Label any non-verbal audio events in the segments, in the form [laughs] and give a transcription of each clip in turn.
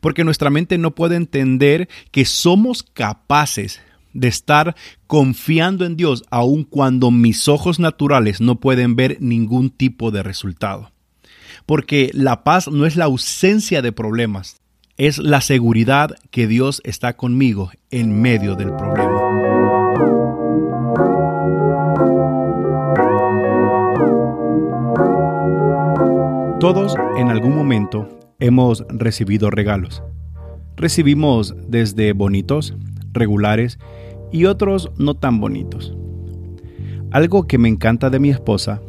porque nuestra mente no puede entender que somos capaces de estar confiando en Dios aun cuando mis ojos naturales no pueden ver ningún tipo de resultado. Porque la paz no es la ausencia de problemas, es la seguridad que Dios está conmigo en medio del problema. Todos en algún momento hemos recibido regalos. Recibimos desde bonitos, regulares y otros no tan bonitos. Algo que me encanta de mi esposa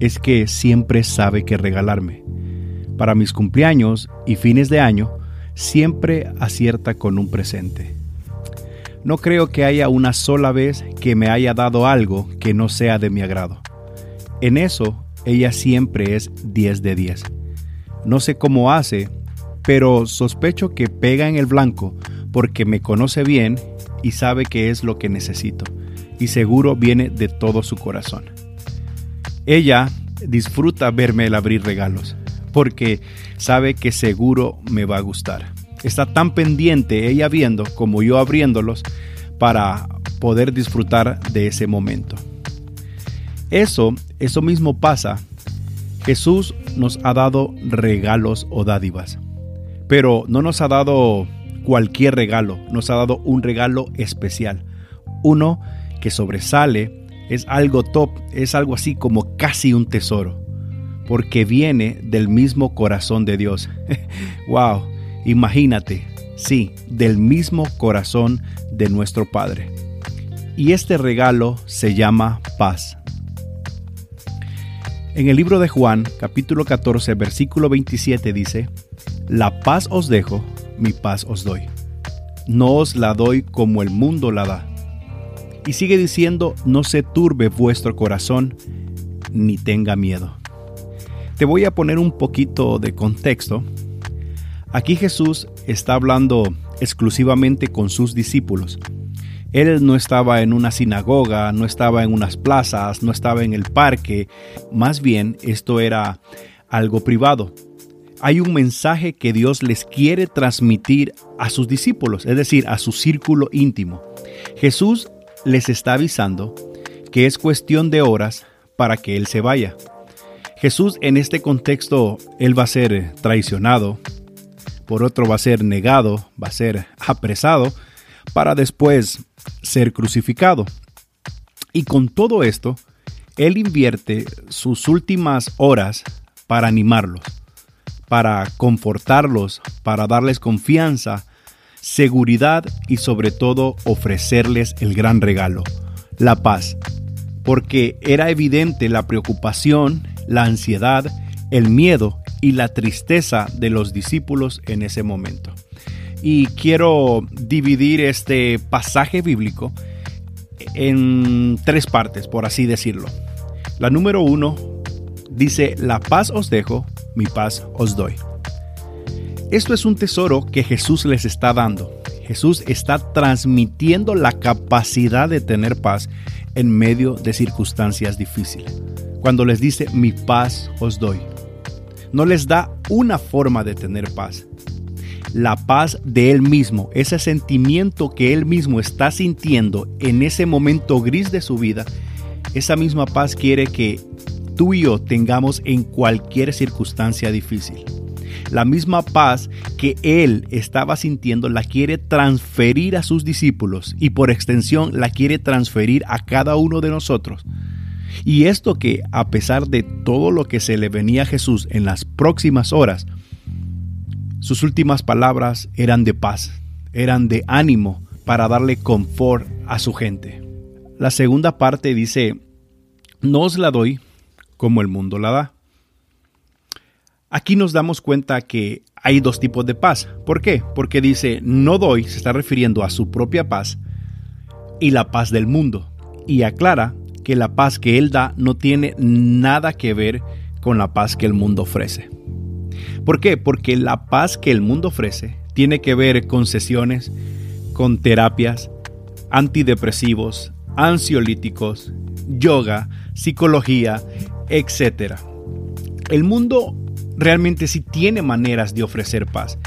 es que siempre sabe qué regalarme. Para mis cumpleaños y fines de año, siempre acierta con un presente. No creo que haya una sola vez que me haya dado algo que no sea de mi agrado. En eso, ella siempre es 10 de 10. No sé cómo hace, pero sospecho que pega en el blanco porque me conoce bien y sabe que es lo que necesito, y seguro viene de todo su corazón. Ella disfruta verme el abrir regalos, porque sabe que seguro me va a gustar. Está tan pendiente ella viendo como yo abriéndolos para poder disfrutar de ese momento. Eso, eso mismo pasa. Jesús nos ha dado regalos o dádivas, pero no nos ha dado cualquier regalo, nos ha dado un regalo especial. Uno que sobresale, es algo top, es algo así como casi un tesoro, porque viene del mismo corazón de Dios. [laughs] wow, imagínate, sí, del mismo corazón de nuestro Padre. Y este regalo se llama paz. En el libro de Juan, capítulo 14, versículo 27 dice, La paz os dejo, mi paz os doy. No os la doy como el mundo la da. Y sigue diciendo, no se turbe vuestro corazón, ni tenga miedo. Te voy a poner un poquito de contexto. Aquí Jesús está hablando exclusivamente con sus discípulos. Él no estaba en una sinagoga, no estaba en unas plazas, no estaba en el parque, más bien esto era algo privado hay un mensaje que Dios les quiere transmitir a sus discípulos, es decir, a su círculo íntimo. Jesús les está avisando que es cuestión de horas para que Él se vaya. Jesús en este contexto, Él va a ser traicionado, por otro va a ser negado, va a ser apresado, para después ser crucificado. Y con todo esto, Él invierte sus últimas horas para animarlos para confortarlos, para darles confianza, seguridad y sobre todo ofrecerles el gran regalo, la paz, porque era evidente la preocupación, la ansiedad, el miedo y la tristeza de los discípulos en ese momento. Y quiero dividir este pasaje bíblico en tres partes, por así decirlo. La número uno dice, la paz os dejo, mi paz os doy. Esto es un tesoro que Jesús les está dando. Jesús está transmitiendo la capacidad de tener paz en medio de circunstancias difíciles. Cuando les dice, mi paz os doy. No les da una forma de tener paz. La paz de Él mismo, ese sentimiento que Él mismo está sintiendo en ese momento gris de su vida, esa misma paz quiere que tú y yo tengamos en cualquier circunstancia difícil. La misma paz que Él estaba sintiendo la quiere transferir a sus discípulos y por extensión la quiere transferir a cada uno de nosotros. Y esto que a pesar de todo lo que se le venía a Jesús en las próximas horas, sus últimas palabras eran de paz, eran de ánimo para darle confort a su gente. La segunda parte dice, no os la doy como el mundo la da. Aquí nos damos cuenta que hay dos tipos de paz. ¿Por qué? Porque dice no doy, se está refiriendo a su propia paz y la paz del mundo. Y aclara que la paz que él da no tiene nada que ver con la paz que el mundo ofrece. ¿Por qué? Porque la paz que el mundo ofrece tiene que ver con sesiones, con terapias, antidepresivos, ansiolíticos, yoga, psicología, etc. El mundo realmente sí tiene maneras de ofrecer paz.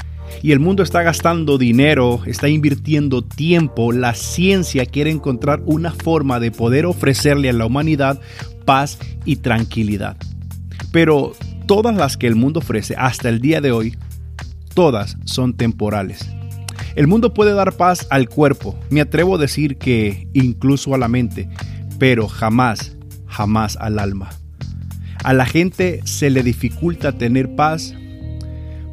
y el mundo está gastando dinero, está invirtiendo tiempo, la ciencia quiere encontrar una forma de poder ofrecerle a la humanidad paz y tranquilidad. Pero todas las que el mundo ofrece hasta el día de hoy, todas son temporales. El mundo puede dar paz al cuerpo, me atrevo a decir que incluso a la mente, pero jamás, jamás al alma. A la gente se le dificulta tener paz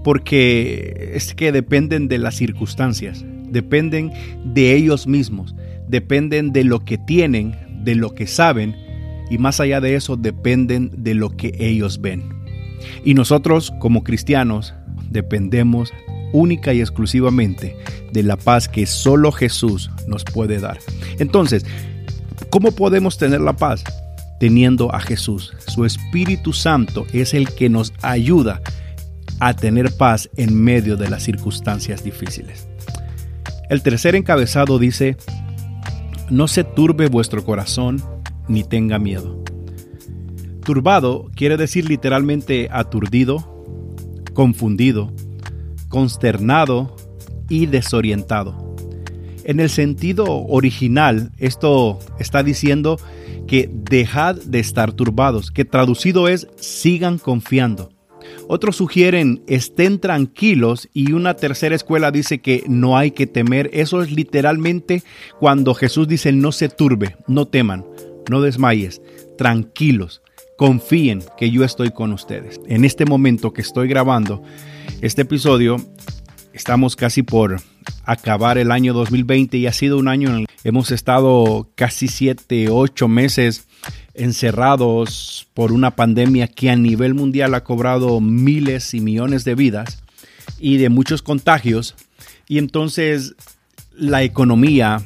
porque es que dependen de las circunstancias, dependen de ellos mismos, dependen de lo que tienen, de lo que saben y más allá de eso dependen de lo que ellos ven. Y nosotros como cristianos dependemos única y exclusivamente de la paz que solo Jesús nos puede dar. Entonces, ¿cómo podemos tener la paz? Teniendo a Jesús. Su Espíritu Santo es el que nos ayuda a tener paz en medio de las circunstancias difíciles. El tercer encabezado dice, no se turbe vuestro corazón ni tenga miedo. Turbado quiere decir literalmente aturdido, confundido, consternado y desorientado. En el sentido original, esto está diciendo que dejad de estar turbados, que traducido es sigan confiando. Otros sugieren estén tranquilos y una tercera escuela dice que no hay que temer. Eso es literalmente cuando Jesús dice no se turbe, no teman, no desmayes, tranquilos, confíen que yo estoy con ustedes. En este momento que estoy grabando este episodio, estamos casi por acabar el año 2020 y ha sido un año en el que hemos estado casi 7, 8 meses encerrados por una pandemia que a nivel mundial ha cobrado miles y millones de vidas y de muchos contagios. Y entonces la economía,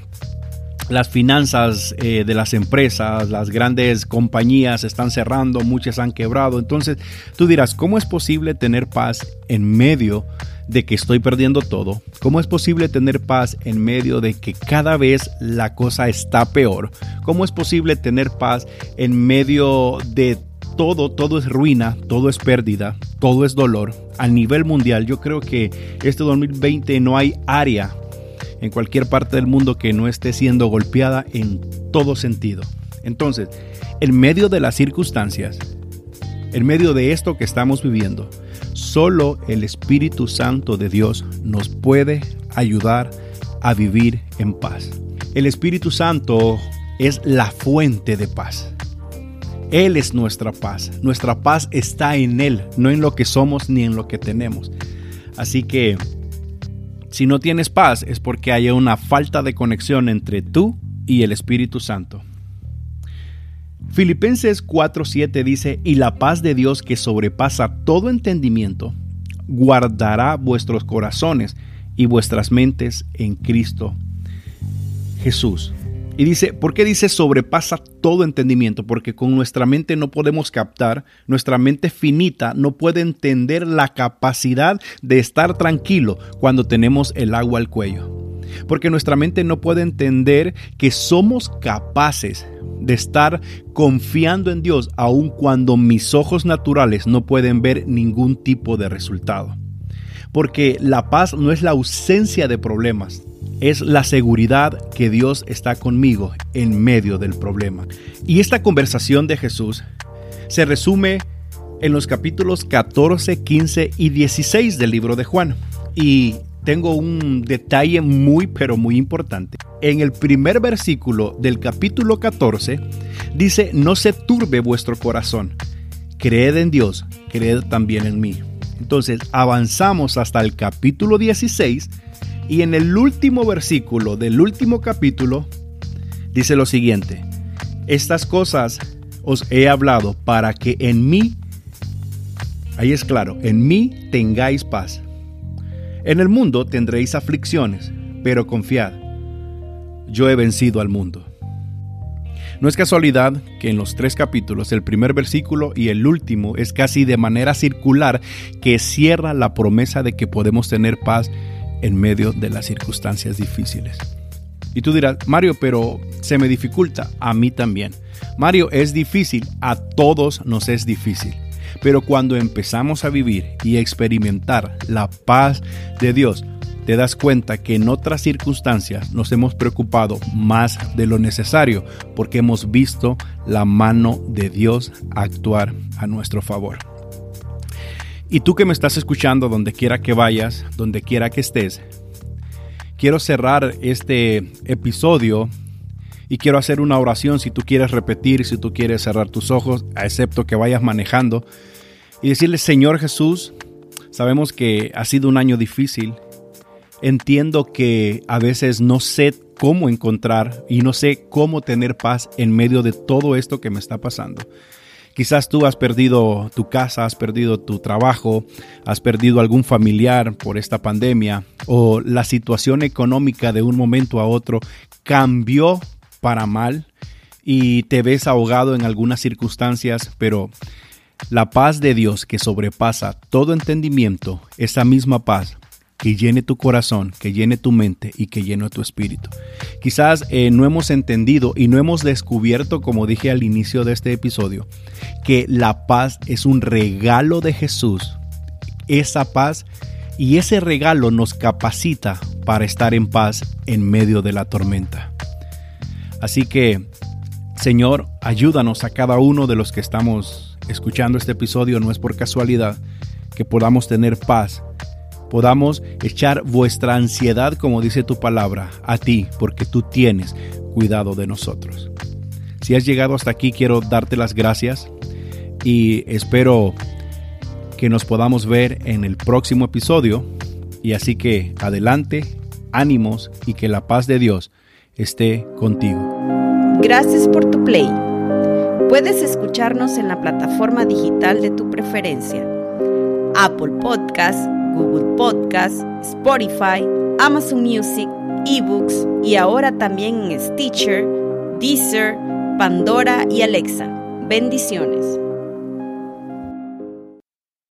las finanzas eh, de las empresas, las grandes compañías están cerrando, muchas han quebrado. Entonces tú dirás, ¿cómo es posible tener paz en medio de que estoy perdiendo todo? ¿Cómo es posible tener paz en medio de que cada vez la cosa está peor? ¿Cómo es posible tener paz en medio de todo, todo es ruina, todo es pérdida, todo es dolor? A nivel mundial, yo creo que este 2020 no hay área en cualquier parte del mundo que no esté siendo golpeada en todo sentido. Entonces, en medio de las circunstancias, en medio de esto que estamos viviendo, Solo el Espíritu Santo de Dios nos puede ayudar a vivir en paz. El Espíritu Santo es la fuente de paz. Él es nuestra paz. Nuestra paz está en Él, no en lo que somos ni en lo que tenemos. Así que si no tienes paz es porque hay una falta de conexión entre tú y el Espíritu Santo. Filipenses 4:7 dice, y la paz de Dios que sobrepasa todo entendimiento, guardará vuestros corazones y vuestras mentes en Cristo Jesús. Y dice, ¿por qué dice sobrepasa todo entendimiento? Porque con nuestra mente no podemos captar, nuestra mente finita no puede entender la capacidad de estar tranquilo cuando tenemos el agua al cuello. Porque nuestra mente no puede entender que somos capaces de estar confiando en Dios aun cuando mis ojos naturales no pueden ver ningún tipo de resultado. Porque la paz no es la ausencia de problemas, es la seguridad que Dios está conmigo en medio del problema. Y esta conversación de Jesús se resume en los capítulos 14, 15 y 16 del libro de Juan. Y tengo un detalle muy pero muy importante. En el primer versículo del capítulo 14 dice, no se turbe vuestro corazón, creed en Dios, creed también en mí. Entonces avanzamos hasta el capítulo 16 y en el último versículo del último capítulo dice lo siguiente, estas cosas os he hablado para que en mí, ahí es claro, en mí tengáis paz. En el mundo tendréis aflicciones, pero confiad, yo he vencido al mundo. No es casualidad que en los tres capítulos, el primer versículo y el último es casi de manera circular que cierra la promesa de que podemos tener paz en medio de las circunstancias difíciles. Y tú dirás, Mario, pero se me dificulta, a mí también. Mario, es difícil, a todos nos es difícil. Pero cuando empezamos a vivir y experimentar la paz de Dios, te das cuenta que en otras circunstancias nos hemos preocupado más de lo necesario porque hemos visto la mano de Dios actuar a nuestro favor. Y tú que me estás escuchando donde quiera que vayas, donde quiera que estés, quiero cerrar este episodio y quiero hacer una oración si tú quieres repetir, si tú quieres cerrar tus ojos, excepto que vayas manejando, y decirle, Señor Jesús, sabemos que ha sido un año difícil, entiendo que a veces no sé cómo encontrar y no sé cómo tener paz en medio de todo esto que me está pasando. Quizás tú has perdido tu casa, has perdido tu trabajo, has perdido algún familiar por esta pandemia o la situación económica de un momento a otro cambió para mal y te ves ahogado en algunas circunstancias, pero la paz de Dios que sobrepasa todo entendimiento, esa misma paz que llene tu corazón, que llene tu mente y que llene tu espíritu. Quizás eh, no hemos entendido y no hemos descubierto, como dije al inicio de este episodio, que la paz es un regalo de Jesús. Esa paz y ese regalo nos capacita para estar en paz en medio de la tormenta. Así que, Señor, ayúdanos a cada uno de los que estamos escuchando este episodio, no es por casualidad, que podamos tener paz podamos echar vuestra ansiedad, como dice tu palabra, a ti, porque tú tienes cuidado de nosotros. Si has llegado hasta aquí, quiero darte las gracias y espero que nos podamos ver en el próximo episodio. Y así que adelante, ánimos y que la paz de Dios esté contigo. Gracias por tu play. Puedes escucharnos en la plataforma digital de tu preferencia. Apple Podcast, Google Podcast, Spotify, Amazon Music, eBooks y ahora también en Stitcher, Deezer, Pandora y Alexa. Bendiciones.